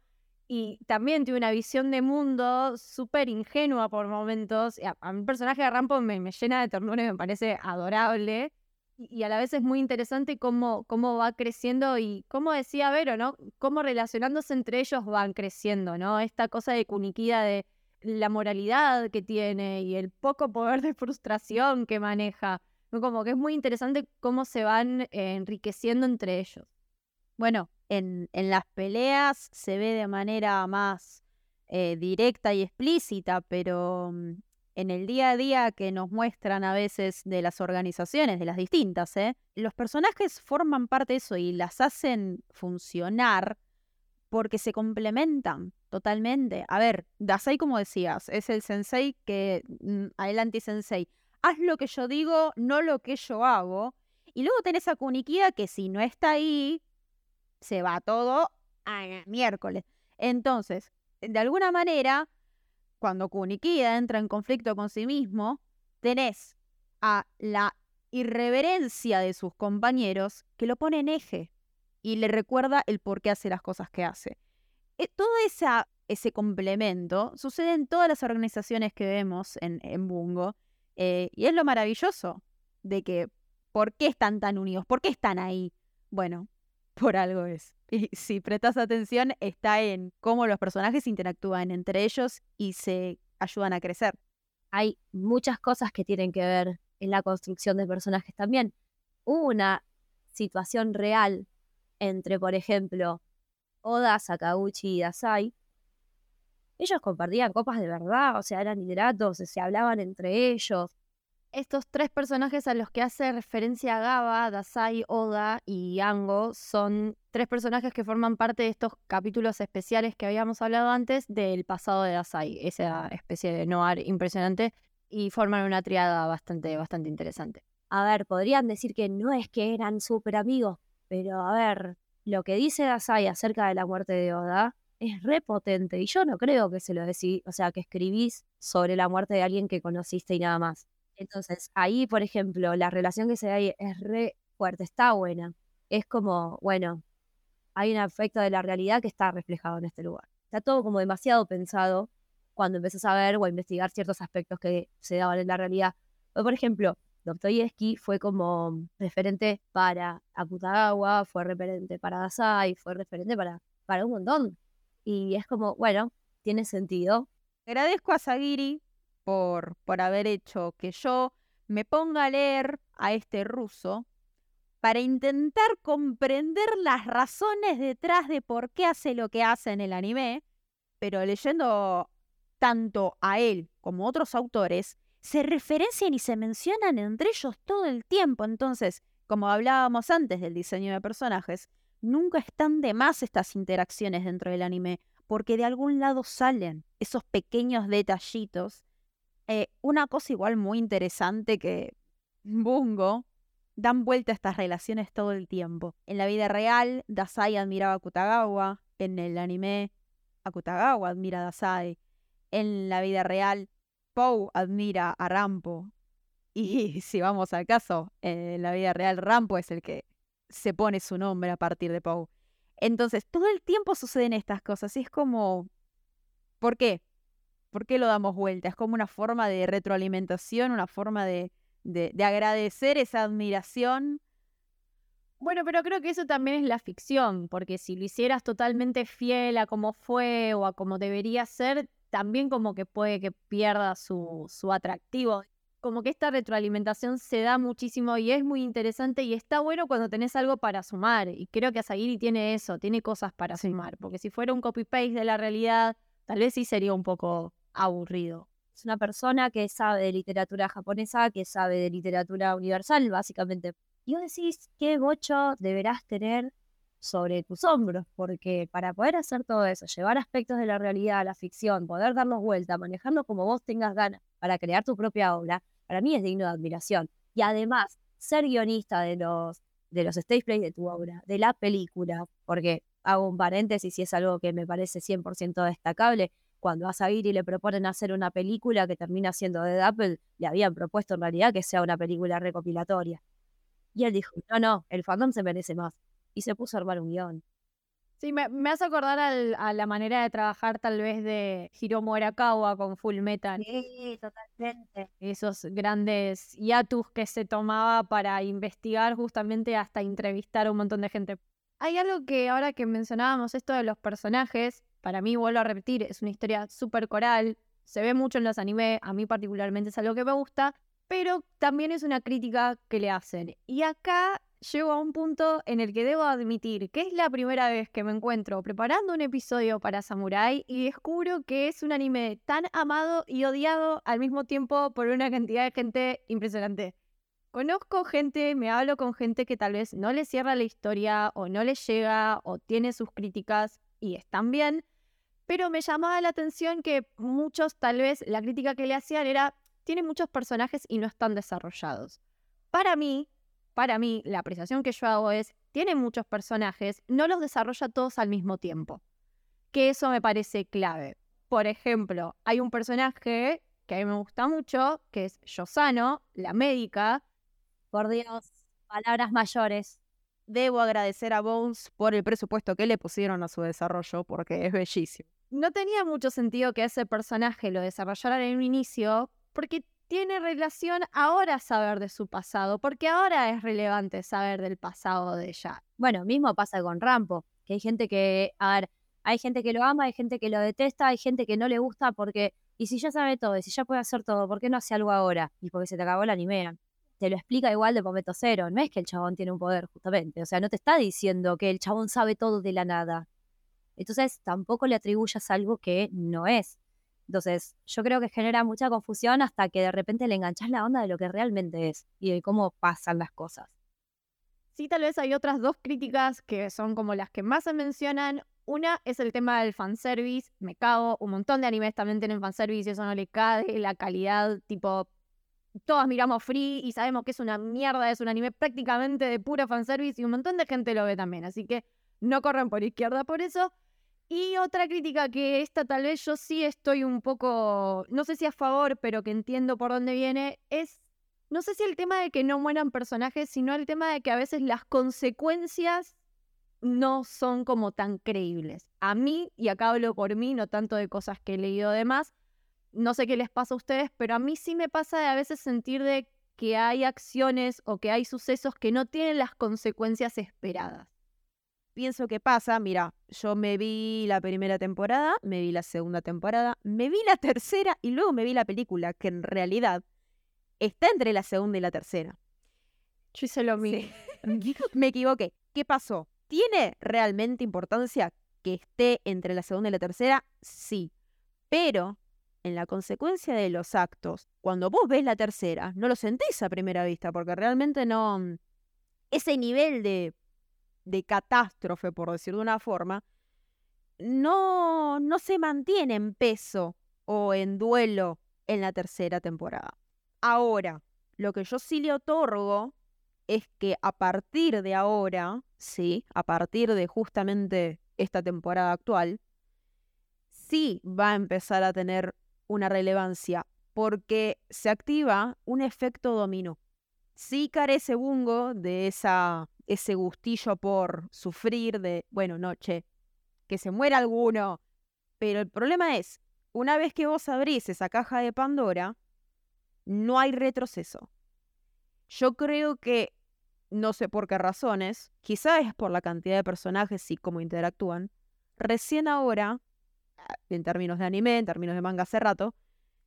y también tiene una visión de mundo súper ingenua por momentos. A, a el personaje de Rampo me, me llena de ternura y me parece adorable. Y, y a la vez es muy interesante cómo, cómo va creciendo y cómo decía Vero, ¿no? Cómo relacionándose entre ellos van creciendo, ¿no? Esta cosa de Kuniquida de la moralidad que tiene y el poco poder de frustración que maneja. Como que es muy interesante cómo se van eh, enriqueciendo entre ellos. Bueno, en, en las peleas se ve de manera más eh, directa y explícita, pero mm, en el día a día que nos muestran a veces de las organizaciones, de las distintas, ¿eh? los personajes forman parte de eso y las hacen funcionar porque se complementan totalmente. A ver, Dasai, como decías, es el sensei que, mm, el anti-sensei. Haz lo que yo digo, no lo que yo hago. Y luego tenés a Kunikia que si no está ahí, se va todo a miércoles. Entonces, de alguna manera, cuando Kunikia entra en conflicto con sí mismo, tenés a la irreverencia de sus compañeros que lo pone en eje y le recuerda el por qué hace las cosas que hace. Eh, todo esa, ese complemento sucede en todas las organizaciones que vemos en, en Bungo eh, y es lo maravilloso de que ¿por qué están tan unidos? ¿Por qué están ahí? Bueno, por algo es. Y si prestas atención, está en cómo los personajes interactúan entre ellos y se ayudan a crecer. hay muchas cosas que tienen que ver en la construcción de personajes también. Una situación real entre, por ejemplo, Oda, Sakaguchi y Dasai. Ellos compartían copas de verdad, o sea, eran hidratos, se hablaban entre ellos. Estos tres personajes a los que hace referencia Gaba, Dasai, Oda y Ango son tres personajes que forman parte de estos capítulos especiales que habíamos hablado antes del pasado de Dasai, esa especie de noir impresionante, y forman una triada bastante, bastante interesante. A ver, podrían decir que no es que eran súper amigos, pero a ver, lo que dice Dasai acerca de la muerte de Oda es repotente y yo no creo que se lo decís, o sea, que escribís sobre la muerte de alguien que conociste y nada más. Entonces, ahí, por ejemplo, la relación que se da ahí es re fuerte, está buena. Es como, bueno, hay un aspecto de la realidad que está reflejado en este lugar. Está todo como demasiado pensado cuando empezás a ver o a investigar ciertos aspectos que se daban en la realidad. O, por ejemplo, Dostoyevsky fue como referente para Akutagawa, fue referente para Dasai, fue referente para, para un montón. Y es como, bueno, tiene sentido. Agradezco a Sagiri por, por haber hecho que yo me ponga a leer a este ruso para intentar comprender las razones detrás de por qué hace lo que hace en el anime, pero leyendo tanto a él como a otros autores, se referencian y se mencionan entre ellos todo el tiempo. Entonces, como hablábamos antes del diseño de personajes, nunca están de más estas interacciones dentro del anime, porque de algún lado salen esos pequeños detallitos. Eh, una cosa igual muy interesante que Bungo dan vuelta a estas relaciones todo el tiempo. En la vida real, Dasai admiraba a Kutagawa, en el anime, Akutagawa admira a Dasai. En la vida real, Pou admira a Rampo. Y si vamos al caso, en la vida real, Rampo es el que se pone su nombre a partir de Pou. Entonces, todo el tiempo suceden estas cosas y es como, ¿por qué? ¿Por qué lo damos vuelta? Es como una forma de retroalimentación, una forma de, de, de agradecer esa admiración. Bueno, pero creo que eso también es la ficción, porque si lo hicieras totalmente fiel a cómo fue o a cómo debería ser, también como que puede que pierda su, su atractivo. Como que esta retroalimentación se da muchísimo y es muy interesante y está bueno cuando tenés algo para sumar. Y creo que Asagiri tiene eso, tiene cosas para sumar, porque si fuera un copy-paste de la realidad, tal vez sí sería un poco aburrido. Es una persona que sabe de literatura japonesa, que sabe de literatura universal, básicamente. Y vos decís, ¿qué bocho deberás tener sobre tus hombros? Porque para poder hacer todo eso, llevar aspectos de la realidad a la ficción, poder darlos vuelta, manejarlo como vos tengas ganas para crear tu propia obra, para mí es digno de admiración. Y además, ser guionista de los, de los stage plays de tu obra, de la película, porque hago un paréntesis y es algo que me parece 100% destacable, cuando a Sagiri le proponen hacer una película que termina siendo de Apple, le habían propuesto en realidad que sea una película recopilatoria. Y él dijo, no, no, el fandom se merece más. Y se puso a armar un guion. Sí, me, me hace acordar al- a la manera de trabajar tal vez de Hiromu Arakawa con Full Metal. Sí, totalmente. Esos grandes hiatus que se tomaba para investigar justamente hasta entrevistar a un montón de gente. Hay algo que ahora que mencionábamos esto de los personajes, para mí vuelvo a repetir, es una historia súper coral, se ve mucho en los animes, a mí particularmente es algo que me gusta, pero también es una crítica que le hacen. Y acá llego a un punto en el que debo admitir que es la primera vez que me encuentro preparando un episodio para Samurai y descubro que es un anime tan amado y odiado al mismo tiempo por una cantidad de gente impresionante. Conozco gente, me hablo con gente que tal vez no le cierra la historia o no le llega o tiene sus críticas y están bien, pero me llamaba la atención que muchos tal vez la crítica que le hacían era tiene muchos personajes y no están desarrollados. Para mí, para mí, la apreciación que yo hago es, tiene muchos personajes, no los desarrolla todos al mismo tiempo. Que eso me parece clave. Por ejemplo, hay un personaje que a mí me gusta mucho, que es Yosano, la médica. Por Dios, palabras mayores. Debo agradecer a Bones por el presupuesto que le pusieron a su desarrollo, porque es bellísimo. No tenía mucho sentido que ese personaje lo desarrollaran en un inicio, porque tiene relación ahora saber de su pasado, porque ahora es relevante saber del pasado de ella. Bueno, mismo pasa con Rampo, que hay gente que, a ver, hay gente que lo ama, hay gente que lo detesta, hay gente que no le gusta porque, y si ya sabe todo, y si ya puede hacer todo, ¿por qué no hace algo ahora? Y porque se te acabó el anime. Te lo explica igual de momento cero, no es que el chabón tiene un poder, justamente, o sea, no te está diciendo que el chabón sabe todo de la nada. Entonces, tampoco le atribuyas algo que no es. Entonces, yo creo que genera mucha confusión hasta que de repente le enganchas la onda de lo que realmente es y de cómo pasan las cosas. Sí, tal vez hay otras dos críticas que son como las que más se mencionan. Una es el tema del fanservice. Me cago, un montón de animes también tienen fanservice y eso no le cae la calidad, tipo, todos miramos Free y sabemos que es una mierda, es un anime prácticamente de pura fanservice y un montón de gente lo ve también, así que no corran por izquierda por eso. Y otra crítica que esta tal vez yo sí estoy un poco, no sé si a favor, pero que entiendo por dónde viene, es, no sé si el tema de que no mueran personajes, sino el tema de que a veces las consecuencias no son como tan creíbles. A mí, y acá hablo por mí, no tanto de cosas que he leído de más, no sé qué les pasa a ustedes, pero a mí sí me pasa de a veces sentir de que hay acciones o que hay sucesos que no tienen las consecuencias esperadas. Pienso que pasa, mira, yo me vi la primera temporada, me vi la segunda temporada, me vi la tercera y luego me vi la película, que en realidad está entre la segunda y la tercera. Yo hice lo mismo. Sí. me equivoqué. ¿Qué pasó? ¿Tiene realmente importancia que esté entre la segunda y la tercera? Sí. Pero en la consecuencia de los actos, cuando vos ves la tercera, no lo sentís a primera vista, porque realmente no... Ese nivel de, de catástrofe, por decir de una forma, no, no se mantiene en peso o en duelo en la tercera temporada. Ahora, lo que yo sí le otorgo es que a partir de ahora, sí, a partir de justamente esta temporada actual, sí va a empezar a tener una relevancia porque se activa un efecto dominó. Sí carece Bungo de esa, ese gustillo por sufrir de, bueno, no, che, que se muera alguno. Pero el problema es, una vez que vos abrís esa caja de Pandora, no hay retroceso. Yo creo que, no sé por qué razones, quizá es por la cantidad de personajes y cómo interactúan, recién ahora, en términos de anime, en términos de manga hace rato,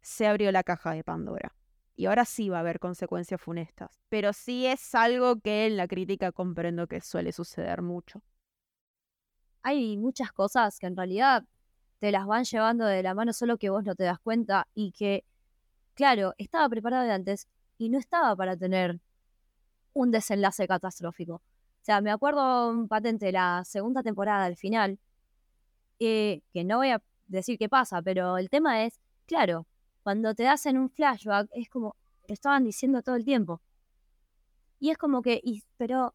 se abrió la caja de Pandora. Y ahora sí va a haber consecuencias funestas. Pero sí es algo que en la crítica comprendo que suele suceder mucho. Hay muchas cosas que en realidad te las van llevando de la mano solo que vos no te das cuenta y que, claro, estaba preparado de antes y no estaba para tener un desenlace catastrófico. O sea, me acuerdo patente la segunda temporada, al final, eh, que no voy a decir qué pasa, pero el tema es, claro, cuando te hacen un flashback es como, te estaban diciendo todo el tiempo. Y es como que, pero,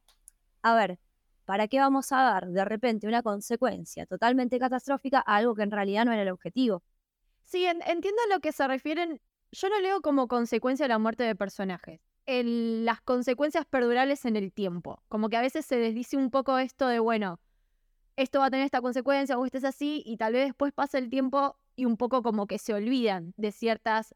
a ver, ¿para qué vamos a dar de repente una consecuencia totalmente catastrófica a algo que en realidad no era el objetivo? Sí, entiendo a lo que se refieren. Yo lo leo como consecuencia de la muerte de personajes. las consecuencias perdurales en el tiempo. Como que a veces se desdice un poco esto de, bueno, esto va a tener esta consecuencia o esto es así, y tal vez después pasa el tiempo y un poco como que se olvidan de ciertas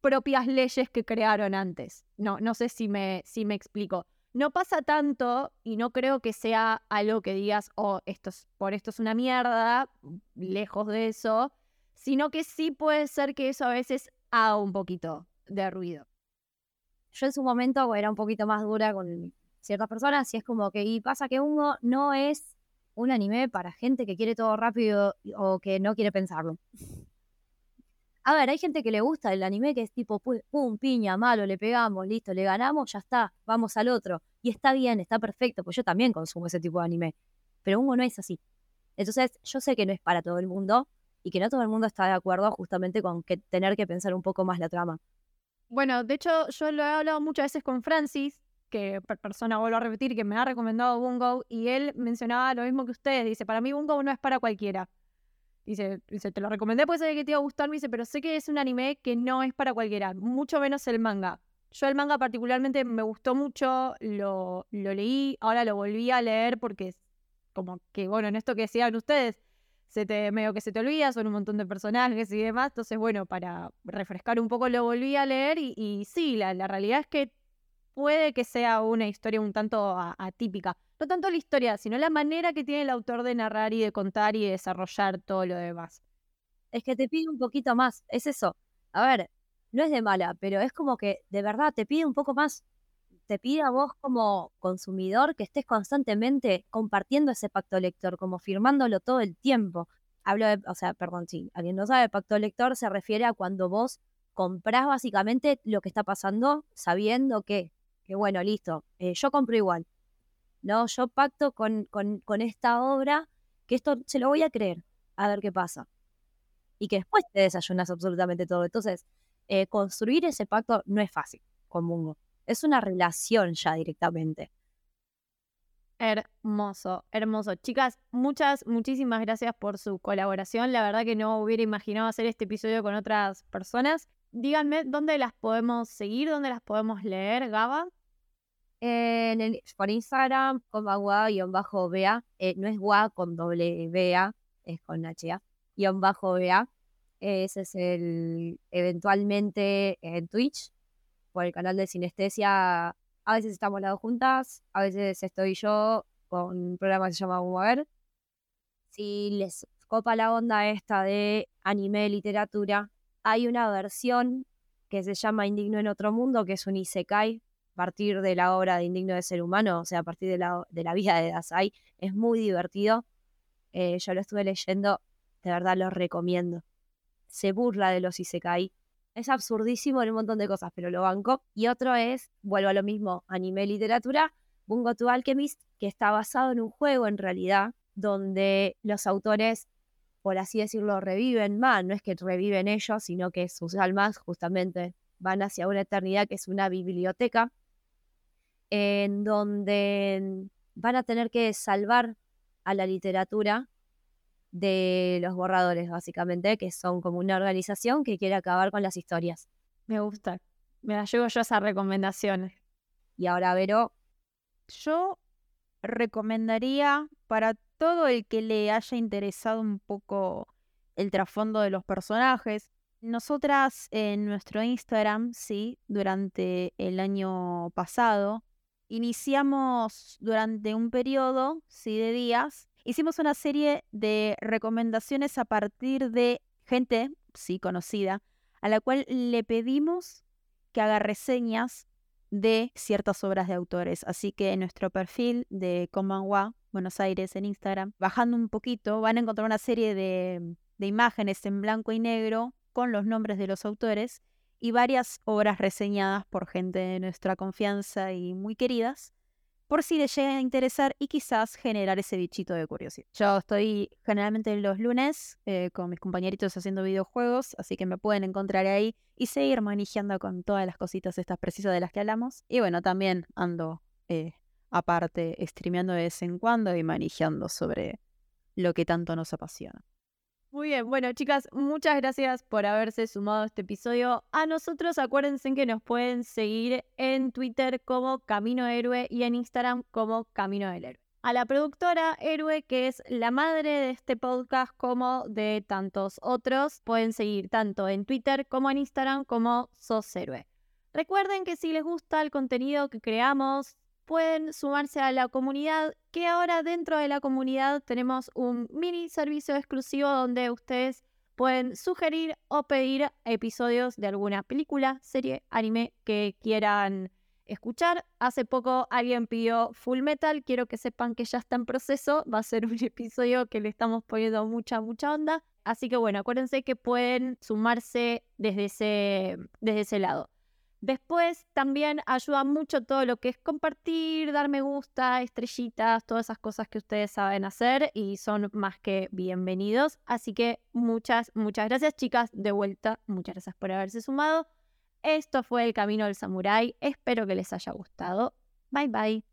propias leyes que crearon antes. No, no sé si me, si me explico. No pasa tanto y no creo que sea algo que digas, oh, esto es, por esto es una mierda, lejos de eso, sino que sí puede ser que eso a veces haga un poquito de ruido. Yo en su momento era un poquito más dura con ciertas personas y es como que, y pasa que uno no es un anime para gente que quiere todo rápido o que no quiere pensarlo. A ver, hay gente que le gusta el anime que es tipo, pum, piña, malo, le pegamos, listo, le ganamos, ya está, vamos al otro. Y está bien, está perfecto, pues yo también consumo ese tipo de anime. Pero uno no es así. Entonces, yo sé que no es para todo el mundo y que no todo el mundo está de acuerdo justamente con que tener que pensar un poco más la trama. Bueno, de hecho, yo lo he hablado muchas veces con Francis, que persona vuelvo a repetir, que me ha recomendado Bungo, y él mencionaba lo mismo que ustedes. Dice, para mí Bungo no es para cualquiera. Dice, dice, te lo recomendé porque sabía que te iba a gustar, me dice, pero sé que es un anime que no es para cualquiera, mucho menos el manga. Yo el manga particularmente me gustó mucho, lo, lo leí, ahora lo volví a leer porque es como que, bueno, en esto que decían ustedes, se te, medio que se te olvida, son un montón de personajes y demás, entonces bueno, para refrescar un poco lo volví a leer y, sí, la, la realidad es que puede que sea una historia un tanto atípica. No tanto la historia, sino la manera que tiene el autor de narrar y de contar y de desarrollar todo lo demás. Es que te pide un poquito más, es eso. A ver, no es de mala, pero es como que de verdad te pide un poco más. Te pide a vos como consumidor que estés constantemente compartiendo ese pacto lector, como firmándolo todo el tiempo. Hablo de, o sea, perdón, sí, alguien no sabe, pacto lector se refiere a cuando vos comprás básicamente lo que está pasando sabiendo que que bueno, listo, eh, yo compro igual. No, yo pacto con, con, esta obra que esto se lo voy a creer, a ver qué pasa. Y que después te desayunas absolutamente todo. Entonces, eh, construir ese pacto no es fácil con Mungo. Es una relación ya directamente. Hermoso, hermoso. Chicas, muchas, muchísimas gracias por su colaboración. La verdad que no hubiera imaginado hacer este episodio con otras personas. Díganme dónde las podemos seguir, dónde las podemos leer, Gaba en el, por Instagram con bajo bea eh, no es gua con doble bea, es con H A, guion bajo bea. Ese es el eventualmente en Twitch, por el canal de Sinestesia. A veces estamos las dos juntas, a veces estoy yo con un programa que se llama Ver. Si les copa la onda esta de anime, literatura, hay una versión que se llama Indigno en otro mundo, que es un isekai, partir de la obra de Indigno de Ser Humano, o sea, a partir de la, de la vida de Dasai. Es muy divertido. Eh, yo lo estuve leyendo, de verdad lo recomiendo. Se burla de los Isekai. Es absurdísimo en un montón de cosas, pero lo banco. Y otro es, vuelvo a lo mismo, anime literatura, Bungo to Alchemist, que está basado en un juego en realidad, donde los autores por así decirlo, reviven más, no es que reviven ellos, sino que sus almas justamente van hacia una eternidad que es una biblioteca, en donde van a tener que salvar a la literatura de los borradores, básicamente, que son como una organización que quiere acabar con las historias. Me gusta. Me la llevo yo esas recomendaciones. Y ahora, Vero, Yo recomendaría para todo el que le haya interesado un poco el trasfondo de los personajes. Nosotras en nuestro Instagram, sí, durante el año pasado, iniciamos durante un periodo, sí, de días, hicimos una serie de recomendaciones a partir de gente, sí, conocida, a la cual le pedimos que haga reseñas de ciertas obras de autores. Así que en nuestro perfil de Comanwa, Buenos Aires, en Instagram, bajando un poquito, van a encontrar una serie de, de imágenes en blanco y negro con los nombres de los autores y varias obras reseñadas por gente de nuestra confianza y muy queridas, por si les llega a interesar y quizás generar ese bichito de curiosidad. Yo estoy generalmente los lunes eh, con mis compañeritos haciendo videojuegos, así que me pueden encontrar ahí y seguir manejando con todas las cositas estas precisas de las que hablamos. Y bueno, también ando eh, aparte streameando de vez en cuando y manejando sobre lo que tanto nos apasiona. Muy bien, bueno chicas, muchas gracias por haberse sumado a este episodio. A nosotros acuérdense que nos pueden seguir en Twitter como Camino Héroe y en Instagram como Camino del Héroe. A la productora Héroe, que es la madre de este podcast como de tantos otros, pueden seguir tanto en Twitter como en Instagram como Sos Héroe. Recuerden que si les gusta el contenido que creamos, pueden sumarse a la comunidad, que ahora dentro de la comunidad tenemos un mini servicio exclusivo donde ustedes pueden sugerir o pedir episodios de alguna película, serie, anime que quieran escuchar. Hace poco alguien pidió Full Metal, quiero que sepan que ya está en proceso, va a ser un episodio que le estamos poniendo mucha, mucha onda. Así que bueno, acuérdense que pueden sumarse desde ese, desde ese lado. Después también ayuda mucho todo lo que es compartir, dar me gusta, estrellitas, todas esas cosas que ustedes saben hacer y son más que bienvenidos. Así que muchas, muchas gracias chicas. De vuelta, muchas gracias por haberse sumado. Esto fue El Camino del Samurái. Espero que les haya gustado. Bye bye.